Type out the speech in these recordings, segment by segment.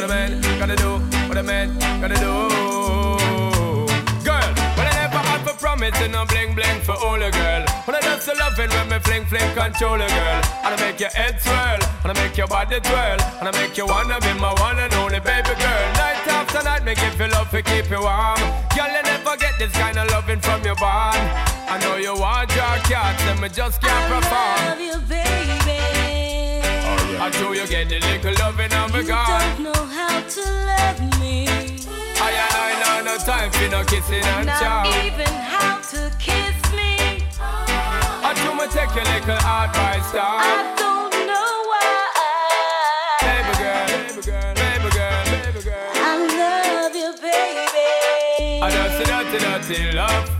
What a man gotta do, what a man gotta do. Girl, when I never had for promising, no bling bling for all a girl. When I just loving when me fling fling control a girl. And I make your head swirl, and I make your body twirl, and I make you wanna be my one and only baby girl. Night after night, make you feel love to keep you warm. Girl, you never get this kind of loving from your bond. I know you want your cats, and me just can't I perform. love you, baby. I know you get the little loving of a You don't know how to love me. I and I know no time for no kissing and Not chow. even how to kiss me. I do me take your little advice I don't know why. Baby girl, baby girl, baby girl, baby girl. I love you, baby. I just see dirty, dirty love.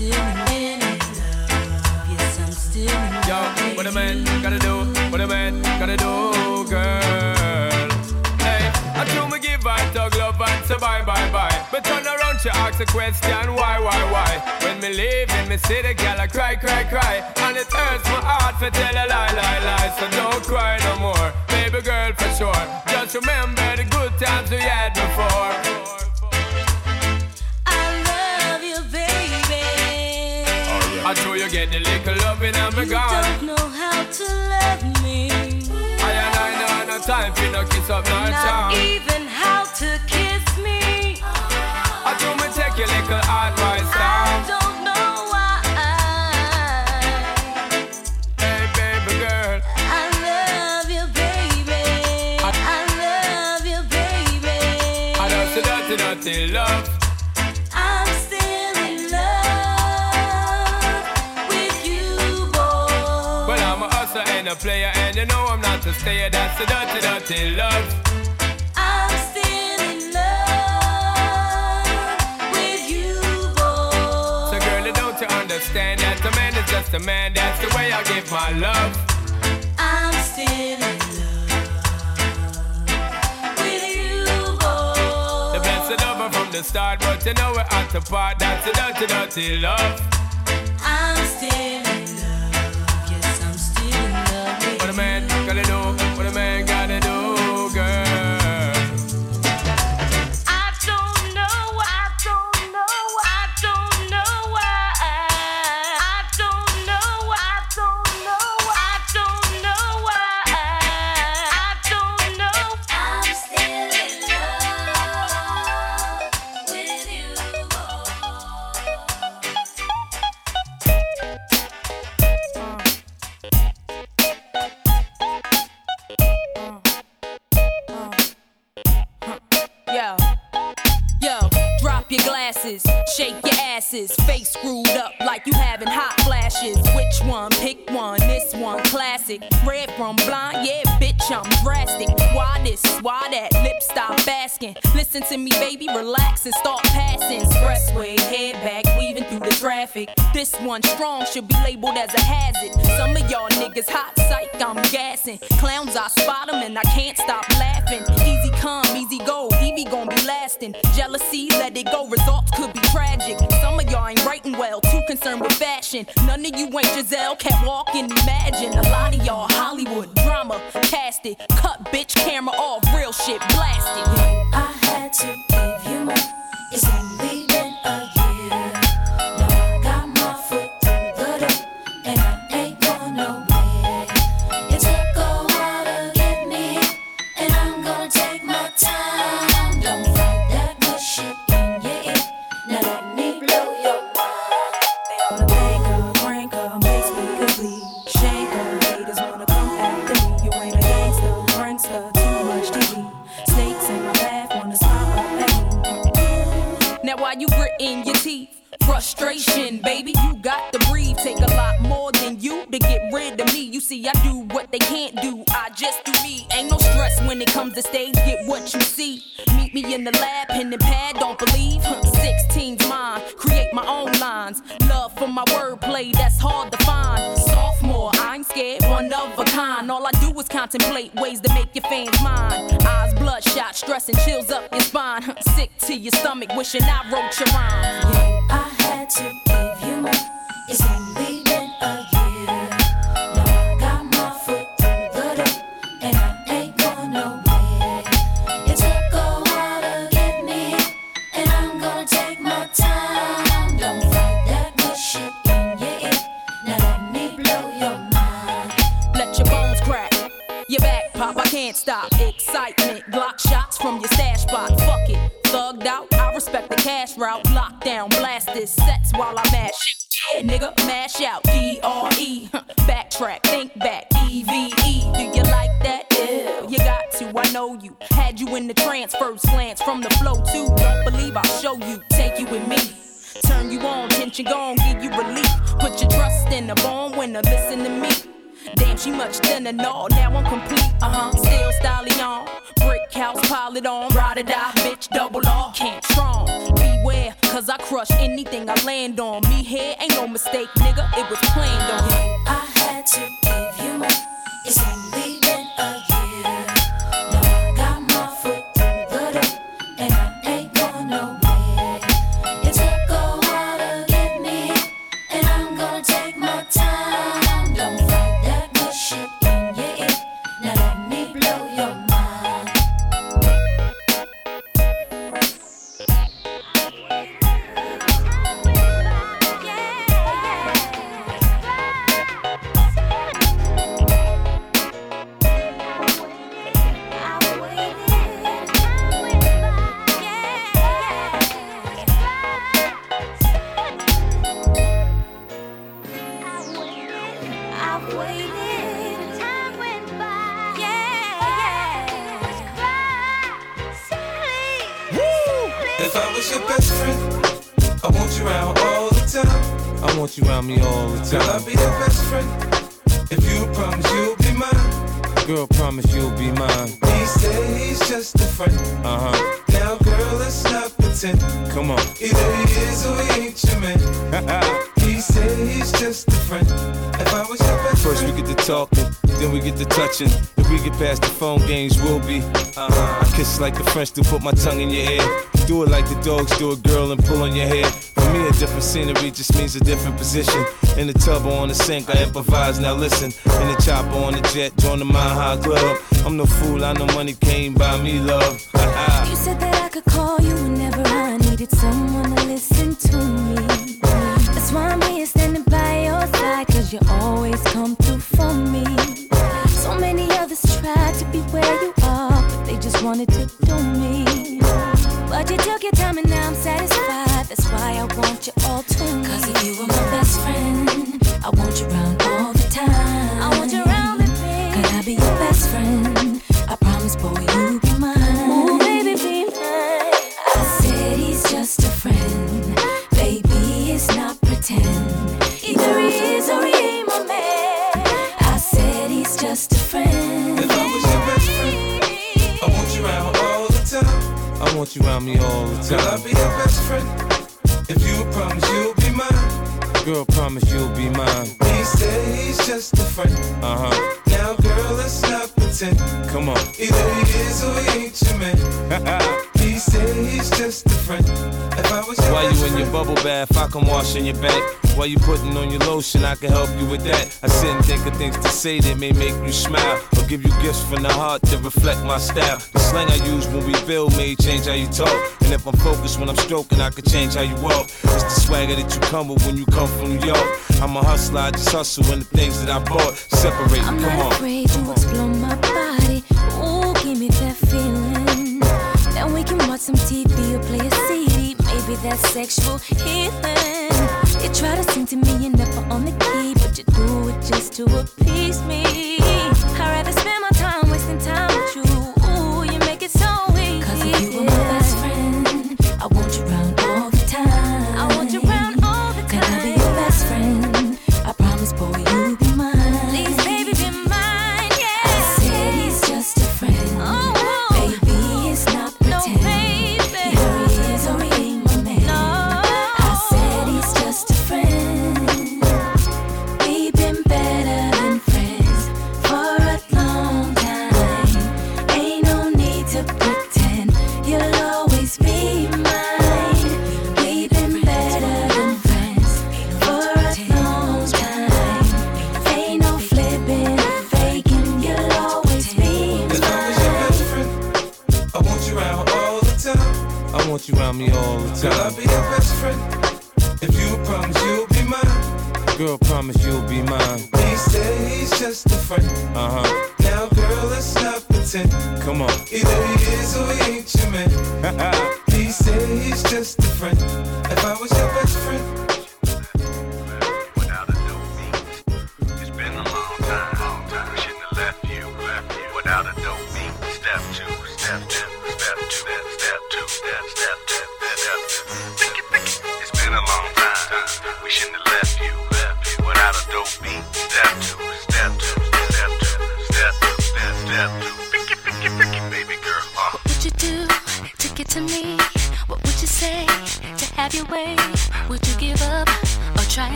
Still in love. Yes, I'm still in love. Yo, what a man gotta do, what a man gotta do, girl. Hey, I do me give her tug love and say bye, bye, bye. But turn around, she ask a question, why, why, why? When me leave in me see the girl, I cry, cry, cry. And it hurts my heart for tell a lie, lie, lie. So don't cry no more, baby girl, for sure. Just remember the good times we had before. I know you get the little loving me You don't know how to love me. I and I know no time for no kiss up, no Not even how to kiss me. I do me take your little advice down. A player, and you know I'm not a stayer. That's a dirty, dirty love. I'm still in love with you, boy. So, girl, don't you understand that a man is just a man? That's the way I give my love. I'm still in love with you, boy. The blessed lover from the start, but you know we're at the part. That's a dirty, dirty love. Love with What a man gotta do, traffic. This one strong should be labeled as a hazard. Some of y'all niggas hot psych, I'm gassing. Clowns, I spot them and I can't stop laughing. Easy come, easy go, Evie gon' be lasting. Jealousy, let it go, results could be tragic. Some of y'all ain't writing well, too concerned with fashion. None of you ain't Giselle, can't walk and imagine. A lot of y'all Hollywood drama, cast it, cut Frustration, baby, you got to breathe. Take a lot more than you to get rid of me. You see, I do what they can't do. I just do me. Ain't no stress when it comes to stage. Get what you see. Meet me in the lab, pen and pad. Don't believe. Huh, 16's mine. Create my own lines. Love for my wordplay, that's hard to find. Sophomore, I ain't scared, one of a kind. All I do is contemplate ways to make your fans mine. Eyes bloodshot, stress and chills up your spine. Sick to your stomach, wishing I wrote your rhymes. I Nigga, mash out. D R E. Backtrack, think back. E V E. Do you like that? Yeah, you got to. I know you. Had you in the transfer slants from the flow too. Don't believe I'll show you. Take you with me. Turn you on, tension gone, give you relief. Put your trust in the born winner, listen to me. She much thinner, no, now I'm complete. Uh huh, still styling on. Brick house, pile it on. Ride or die, bitch, double R. Can't strong. Beware, cause I crush anything I land on. Me here ain't no mistake, nigga, it was planned on. I had to give you more. It's only like the French do, put my tongue in your ear. Do it like the dogs do a girl and pull on your hair. For me, a different scenery just means a different position. In the tub or on the sink, I improvise. Now listen, in the chopper on the jet, join the Mile High Club. I'm no fool, I know money came by me, love. You said that I could call you whenever I needed someone your back. While you putting on your lotion, I can help you with that. I sit and think of things to say that may make you smile or give you gifts from the heart that reflect my style. The slang I use when we build may change how you talk, and if I'm focused when I'm stroking, I can change how you walk. It's the swagger that you come with when you come from New York. I'm a hustler, I just hustle, and the things that I bought separate. I'm Come not on. afraid explore my body. that sexual healing. You try to sing to me and never on the key, but you do it just to appease me.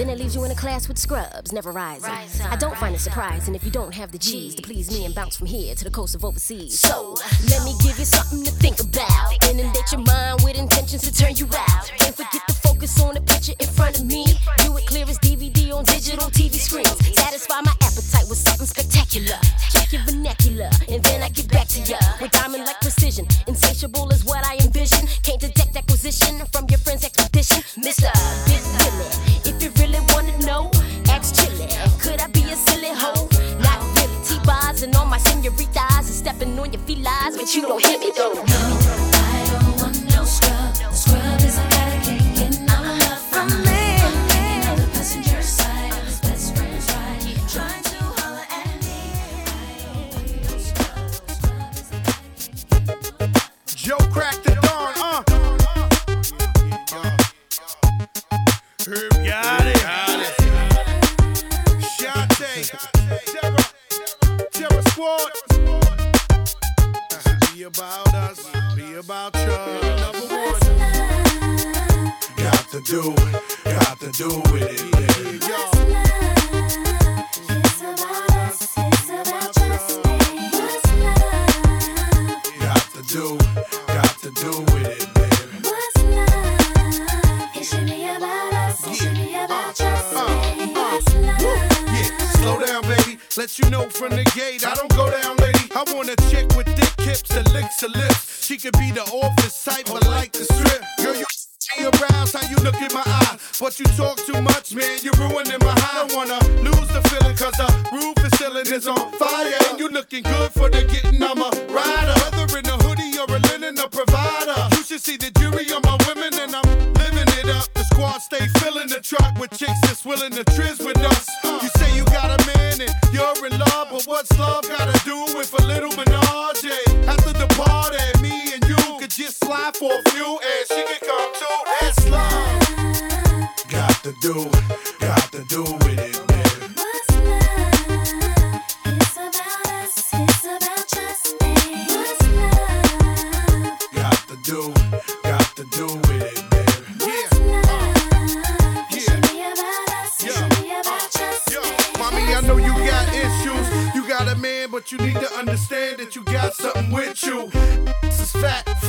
Then it leaves you in a class with scrubs, never rising. I don't find it surprising if you don't have the G's to please me and bounce from here to the coast of overseas. So, let me give you something to think about. Inundate your mind with intentions to turn you out. Don't forget to focus on the picture in front of me. View it clear as DVD on digital TV screens. Satisfy my appetite with something spectacular. Check your vernacular, and then I get back to ya with diamond like precision. Insatiable is what I envision. Can't detect acquisition from your friend's expedition. Mr. you don't hit me though. About us, be about you. Number one. Got to do, got to do it, baby. Got to do, got to do it, baby. Yeah, slow down, baby. Let you know from the gate, I don't go down, lady. I want a chick licks her lips. She could be the office type, but like the strip. Girl, you me aroused how you look in my eye. But you talk too much, man, you're ruining my high. I don't wanna lose the feeling, cause the roof is ceiling is on fire. And you looking good for the getting, I'm a rider. Whether in a hoodie or a linen, a provider. You should see the jury on my women, and I'm living it up. The squad stay filling the truck with chicks that's willing to trizz with us. You say you got a man and you're in love, but what's love gotta do with a for a few, and she could come too. That's love. Got to do, got to do with it, baby. Got to do, got to do with it, baby. Yeah. Yeah. Mommy, I know you got issues. You got a man, but you need to understand that you got something with you.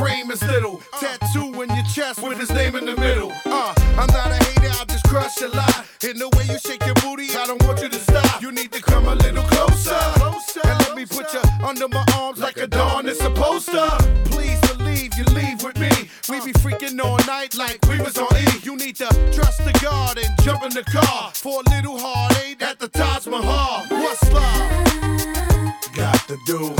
Frame is little. Tattoo in your chest with his name in the middle. Uh, I'm not a hater, I'll just crush a lot. In the way you shake your booty, I don't want you to stop. You need to come a little closer. And let me put you under my arms like a dawn is supposed to. Please believe you leave with me. We be freaking all night like we was on E. You need to trust the God and jump in the car for a little heartache at the Taj Mahal. What's love? Got to do,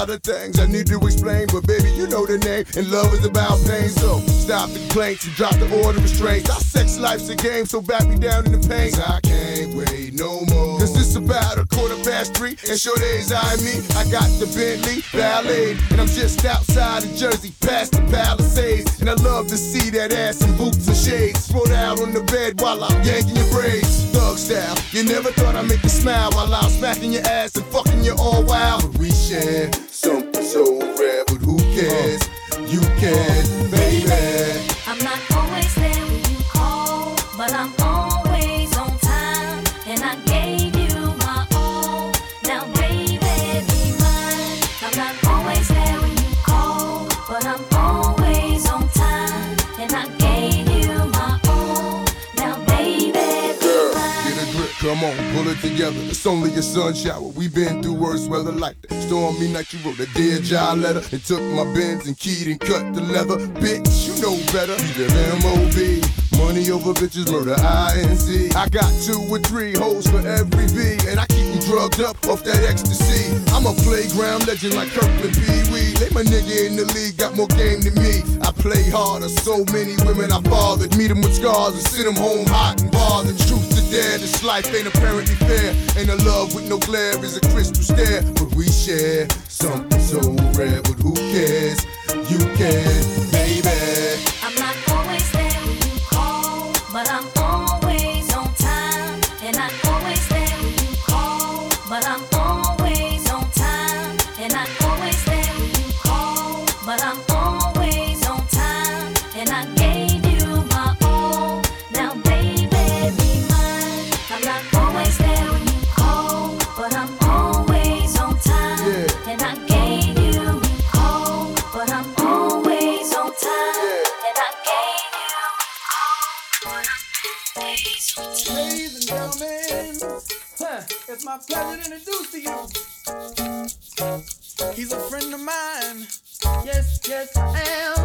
lot of things I need to explain, but baby, you know the name. And love is about pain. So stop the complaints and drop the order of restraints. Our sex life's a game, so back me down in the pain. I can't wait no more. Cause it's about a three, and sure days I me. I got the Bentley Ballet, and I'm just outside of Jersey, past the Palisades. And I love to see that ass in boots and shades. Spread out on the bed while I'm yanking your braids. Thug style, you never thought I'd make you smile while I'm smacking your ass and fucking you all wild. But we share something so rare, but who cares? You can, baby. Pull it together. It's only a sun shower. we been through worse weather like that. Stormy night, you wrote a dear job letter and took my bins and keyed and cut the leather. Bitch, you know better. You live MOB. Money over bitches, murder INC. I got two or three hoes for every V, and I keep you drugged up off that ecstasy. I'm a playground legend like Kirkland Pee Wee. They my nigga in the league, got more game than me. I play harder, so many women I fathered. Meet 'em with scars and send 'em home hot and bothered. Truth to dare, this life ain't apparently fair. Ain't a love with no glare is a crystal stare. But we share something so rare, but who cares? You can, Ladies and gentlemen, it's my pleasure to introduce to you. He's a friend of mine. Yes, yes, I am.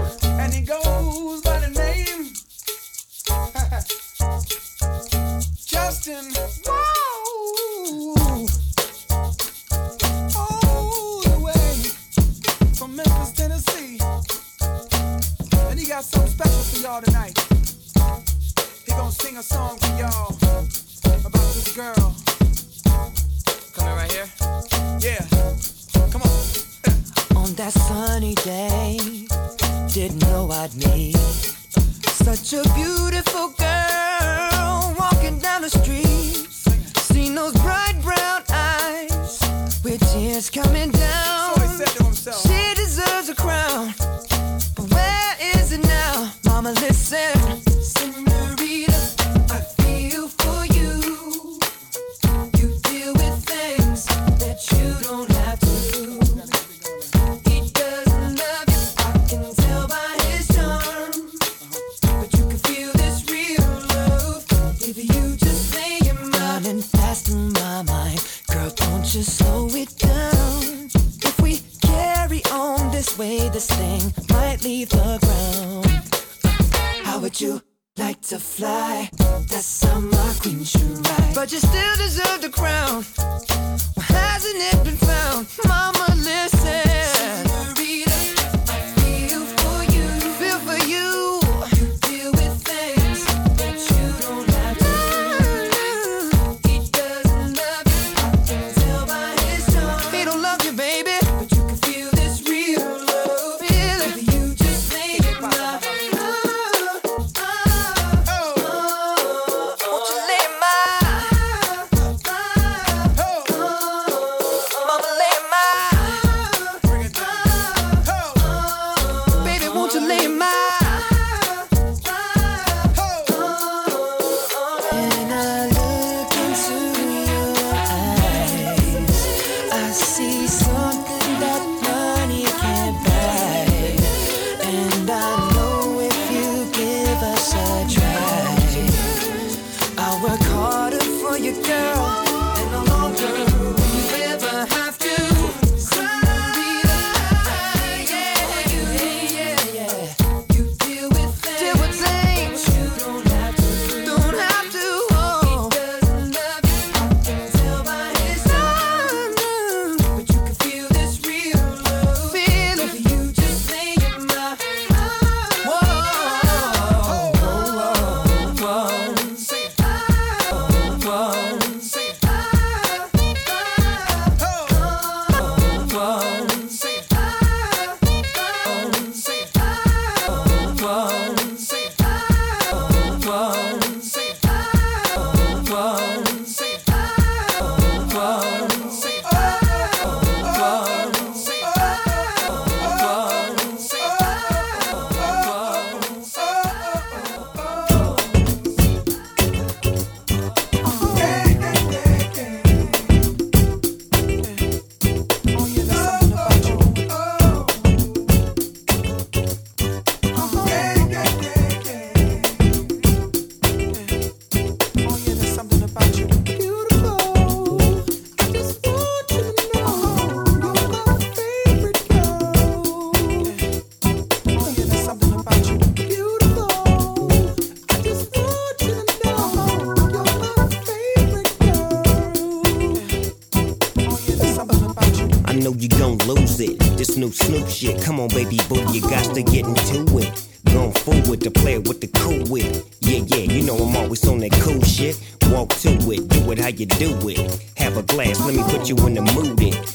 new Snoop shit. Come on, baby boo, you got to get into it. Going forward to play with the cool wit. Yeah, yeah, you know I'm always on that cool shit. Walk to it, do it how you do it. Have a glass, let me put you in the mood. It.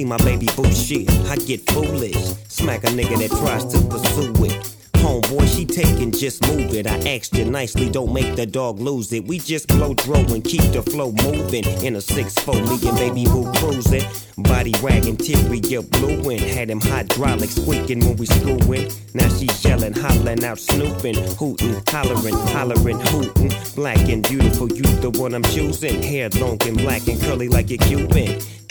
See my baby boo shit, I get foolish. Smack a nigga that tries to pursue it. Homeboy, she taking, just move it. I asked you nicely, don't make the dog lose it. We just blow throw and keep the flow moving. In a 6-4, me and baby boo cruising. Body ragging, till we get blue had him hydraulic squeaking when we screwing. Now she yelling, hollering out, snooping, hooting, hollering, hollering, hooting. Black and beautiful, you the one I'm choosing. Hair long and black and curly like a Cuban.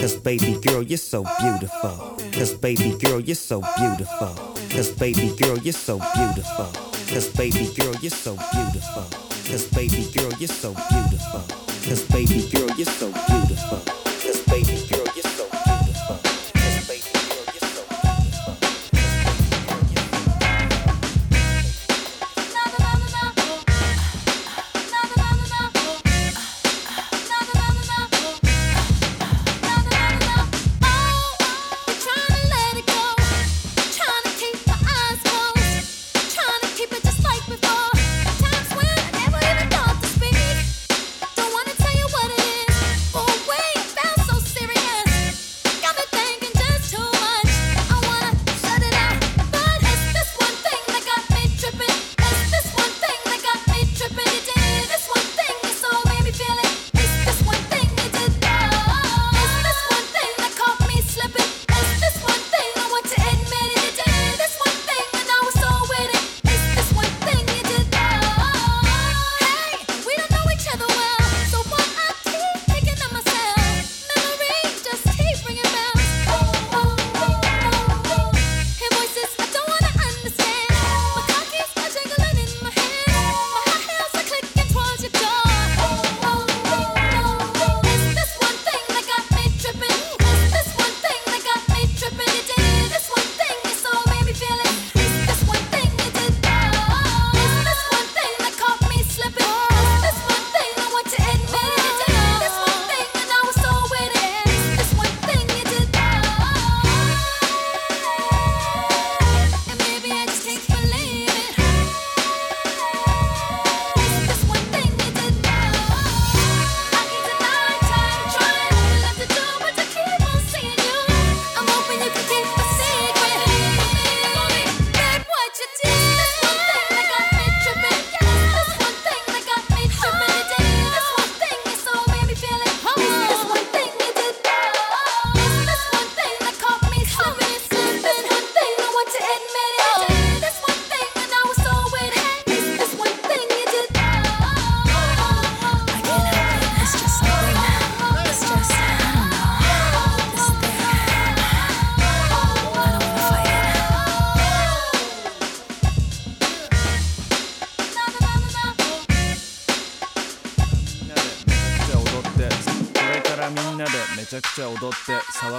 Cause baby girl, you're so beautiful. Cause baby girl, you're so beautiful. Cause baby girl, you're so beautiful. Cause baby girl, you're so beautiful. Cause baby girl, you're so beautiful. Cause baby girl, you're so beautiful. Cause baby girl,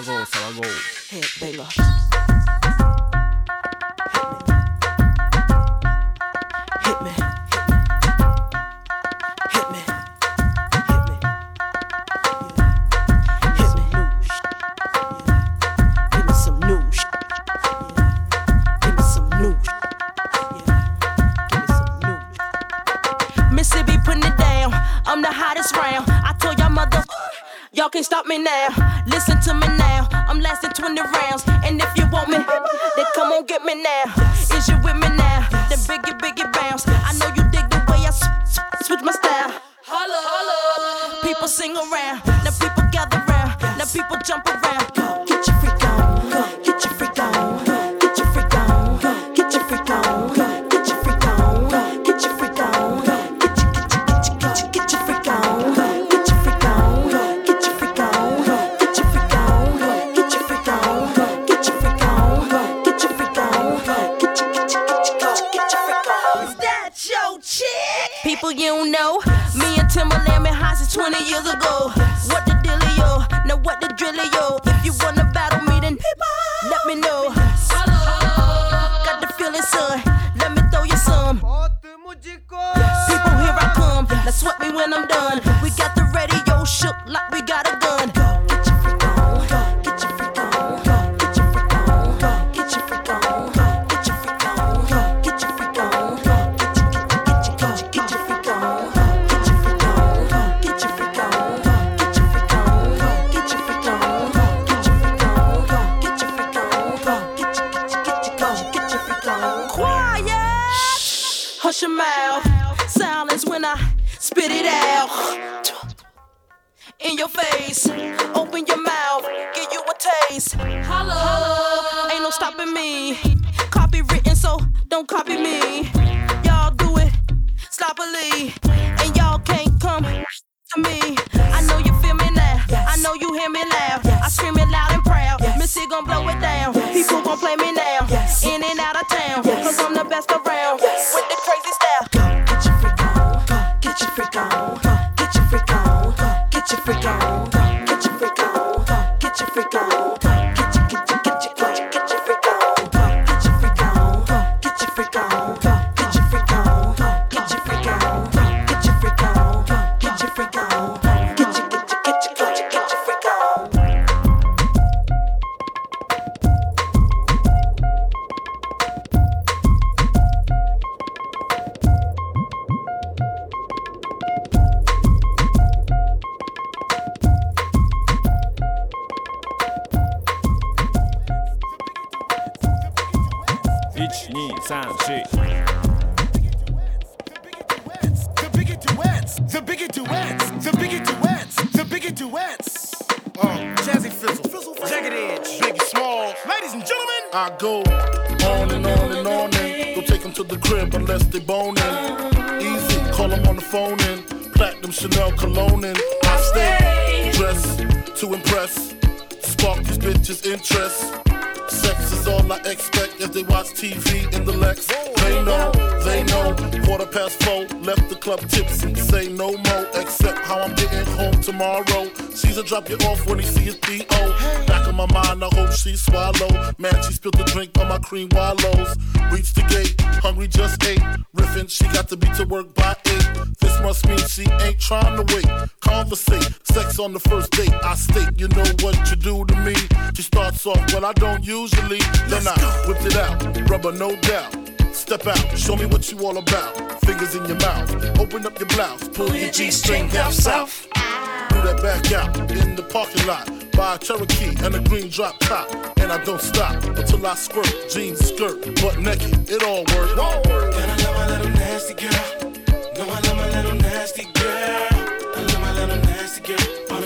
騒ごう騒ごう Hit, baby. Your mouth. Silence when I spit it out. In your face. Open your mouth. Give you a taste. Holla. Ain't no stopping me. Copywritten, so don't copy me. Y'all do it sloppily. And y'all can't come to me. I know you feel me now. I know you hear me loud. I scream it loud and proud. Missy gon' blow it down. People gon' play me now. In and out of town. Cause I'm the best around. Get TV in the Lex. They know, they know. Quarter past four, left the club tipsy. Say no more, except how I'm getting home tomorrow. Caesar drop you off when he see his B.O. Back in my mind, I hope she swallow. Man, she spilled the drink on my cream wallows. Reached the gate, hungry just ate. Riffin', she got to be to work by eight. This must mean she ain't trying to wait. Conversate, sex on the first date. I state, you know what you do to me. She starts off, well, I don't usually. Then I whipped it out, rubber, no doubt. Step out, show me what you all about. Fingers in your mouth, open up your blouse, pull your G string down south. Do that back out in the parking lot. Buy a Cherokee and a green drop top. And I don't stop until I squirt. Jeans, skirt, butt naked, it all works. Work. And I love my little nasty girl. No, I love my little nasty girl. I love my little nasty girl.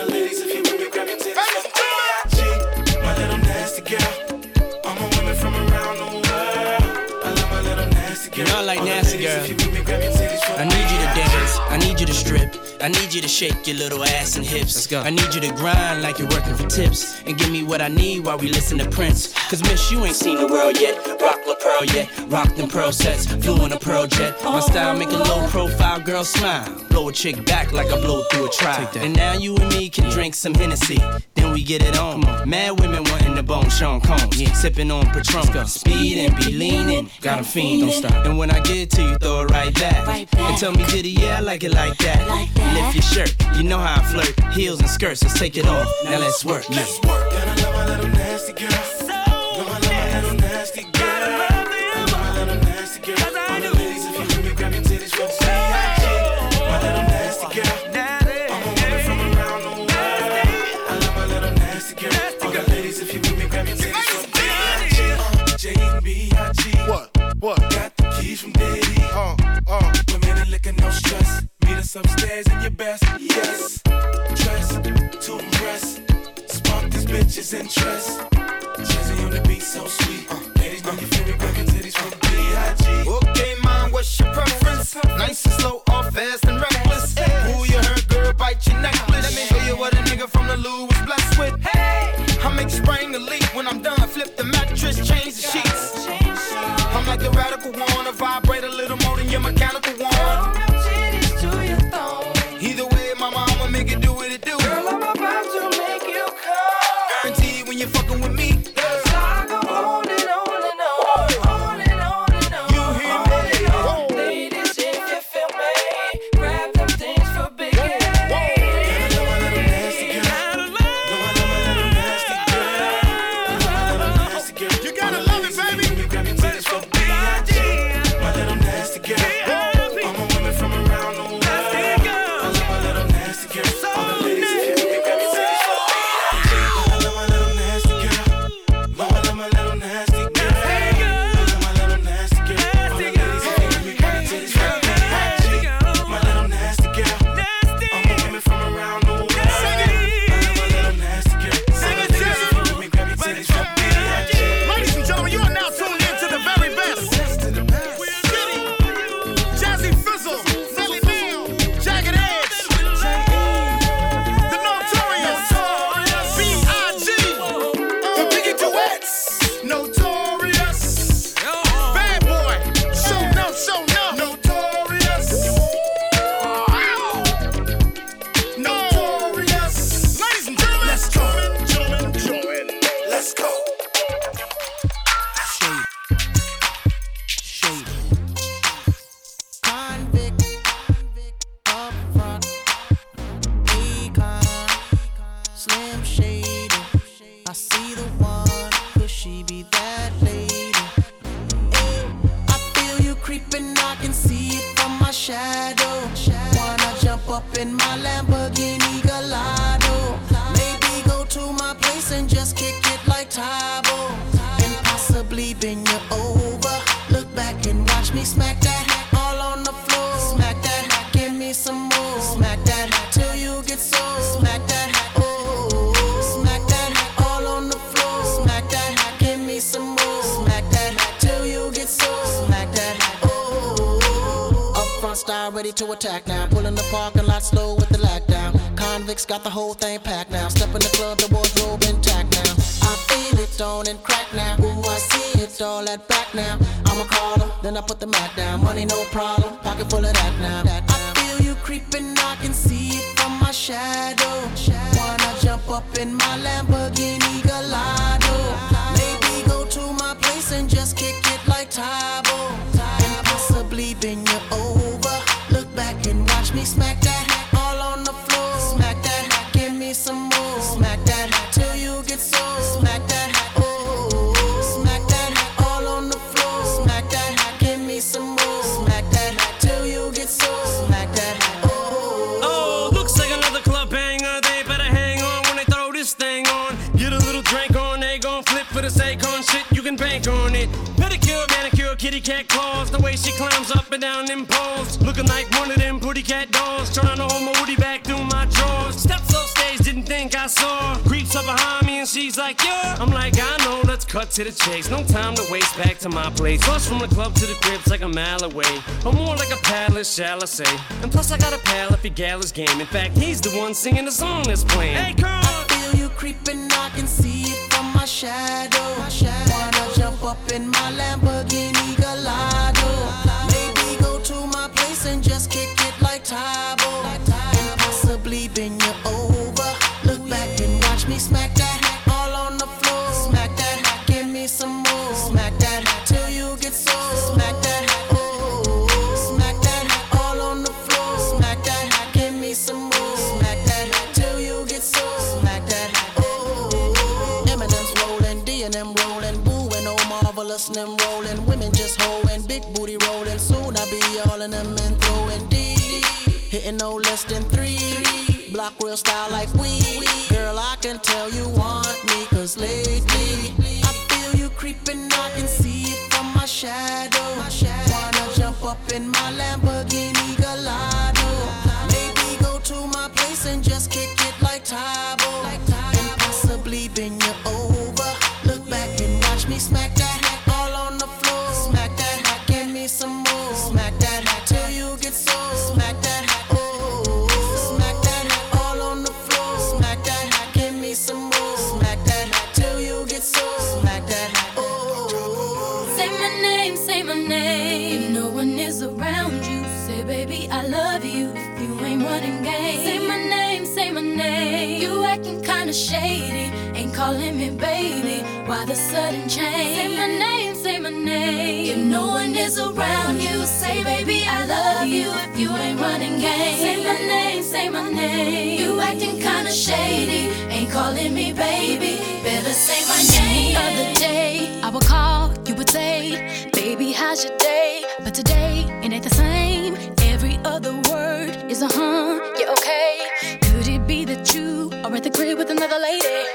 Like nasty girl. I need you to dance. I need you to strip. I need you to shake your little ass and hips. Let's go. I need you to grind like you're working for tips. And give me what I need while we listen to Prince. Cause miss, you ain't seen the world yet. Rock La Pearl yet. Rock them pearl sets. Flew in a pearl jet. My style make a low profile girl smile. Blow a chick back like I blow through a trial. And now you and me can drink some Hennessy. Then we get it on. Mad women wanting the bone Sean Combs. Sipping on Patron. Speed and be don't stop. And when I get to you, throw it right back. And tell me, did yeah, I like it like that. Lift your shirt, you know how I flirt. Heels and skirts, let's take it off. Now let's work. And I love little nasty girl. I love my little nasty girl. I love my little nasty girl. Pedicure, manicure, kitty cat claws. The way she climbs up and down them poles. Looking like one of them pretty cat dolls. Trying to hold my woody back through my drawers. Steps on stage, didn't think I saw. Creeps up behind me and she's like, yeah. I'm like, I know, let's cut to the chase. No time to waste, back to my place. Plus from the club to the crib's like a mile away. Or more like a palace, shall I say. And plus I got a pal if he gallows game. In fact, he's the one singing the song that's playing. Hey, girl! I feel you creeping, I can see my. Wanna jump up in my Lamborghini Gallardo? Maybe go to my place and just kick it like Tae Bo. Them rolling, women just hoeing, big booty rolling. Soon I'll be all in them and throwing D. Hitting no less than three. Block real style like we. Girl, I can tell you want me, cause lately I feel you creeping, I can see it from my shadow. Wanna jump up in my Lamborghini. I love you. You ain't running games. Say my name, say my name. You acting kinda shady. Ain't calling me baby. Why the sudden change? Say my name, say my name. If no one is around you, say baby, I love you. If you ain't running games. Say my name, say my name. You acting kinda shady. Ain't calling me baby. Better say my name. Other day, I would call, you would say, baby, how's your day? But today, it ain't the same is a huh, You okay. Could it be that you are at the crib with another lady?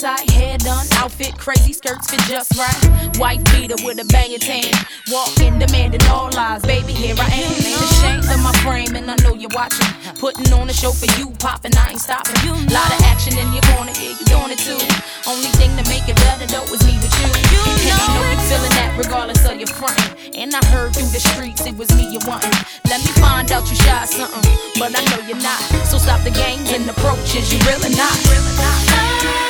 tie, hair done, outfit crazy, skirts fit just right. White beater with a bangin' tan, walking, demanding all lies. Baby, here I am, ain't ashamed of my frame, and I know you're watching. Putting on a show for you, popping, I ain't stopping. Lot of action in your corner, yeah, you're doing it too. Only thing to make it better though is me with you. And I know you're feeling that regardless of your frontin'. And I heard through the streets it was me you wantin'. Let me find out you shy something, but I know you're not. So stop the games and approaches, you really not. Really not.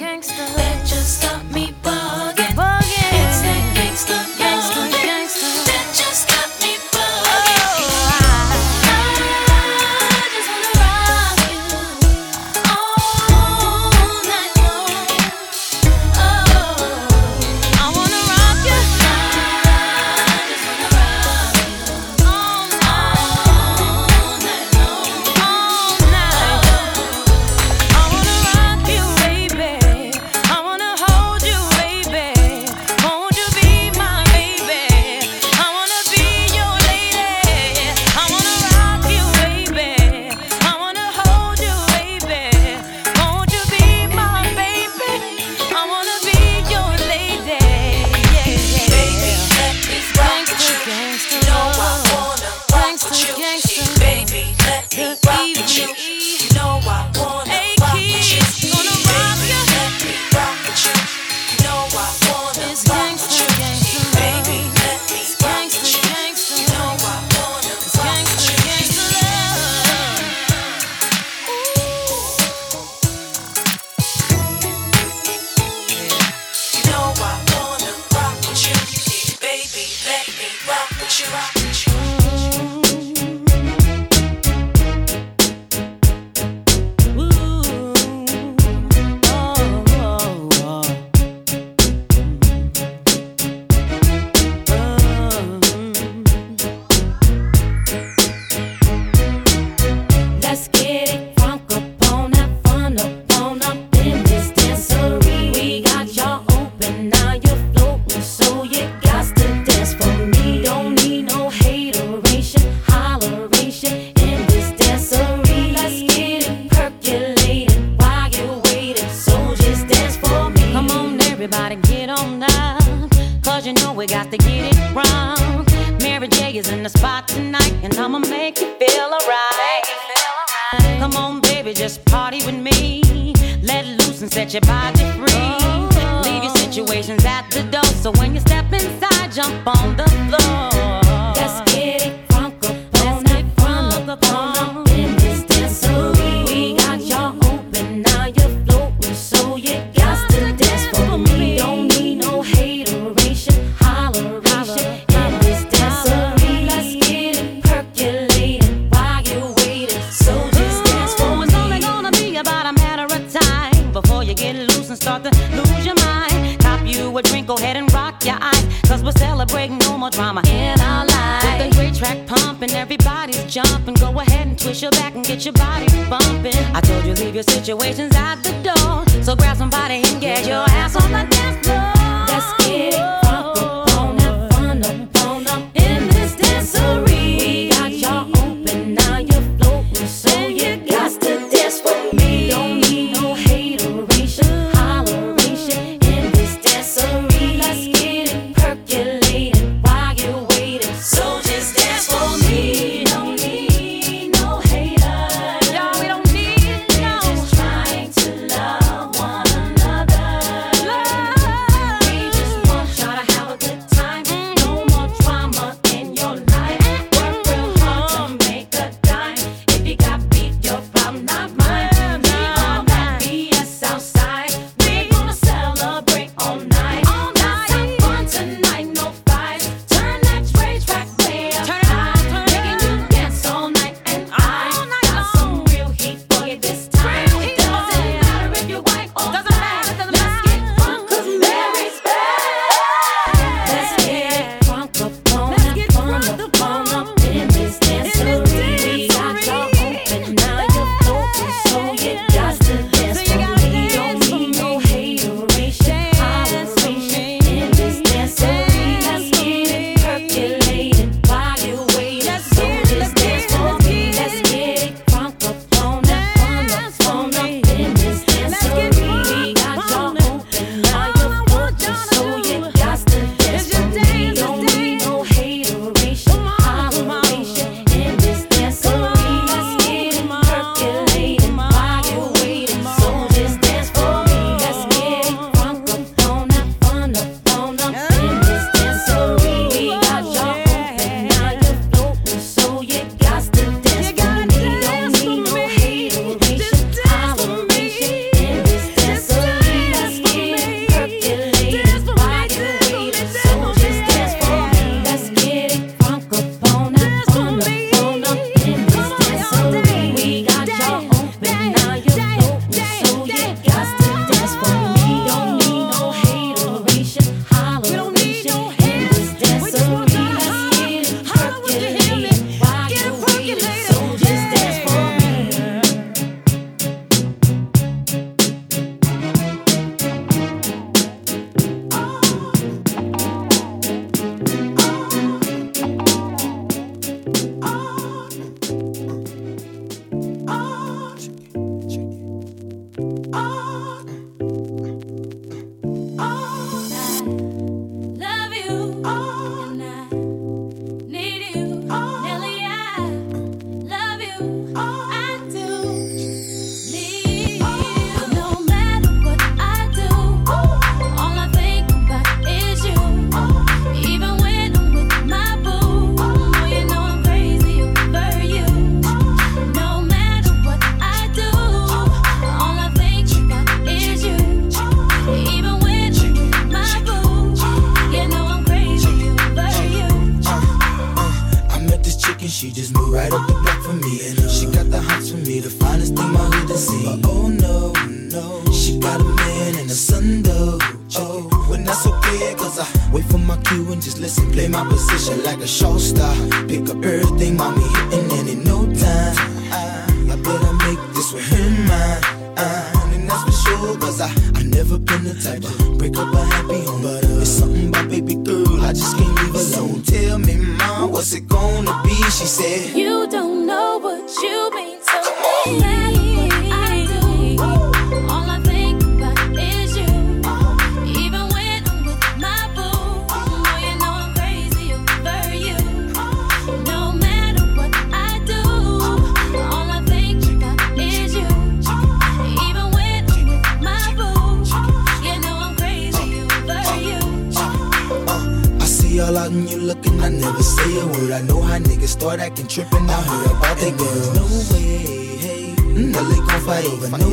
Mm. Well, they gon' fight over no.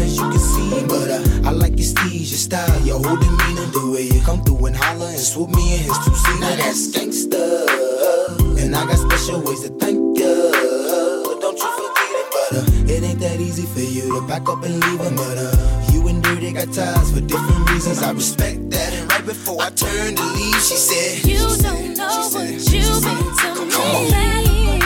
As you can see, but uh, I like your steez, your style, your whole demeanor, the way you come through and holler and swoop me in his two seat. Now that's gangsta, and I got special ways to thank ya. But don't you forget it, but uh, it ain't that easy for you to back up and leave him, but uh, you and Dirty got ties for different reasons. I respect that, and right before I turned to leave, she said, You don't know what you've been to me.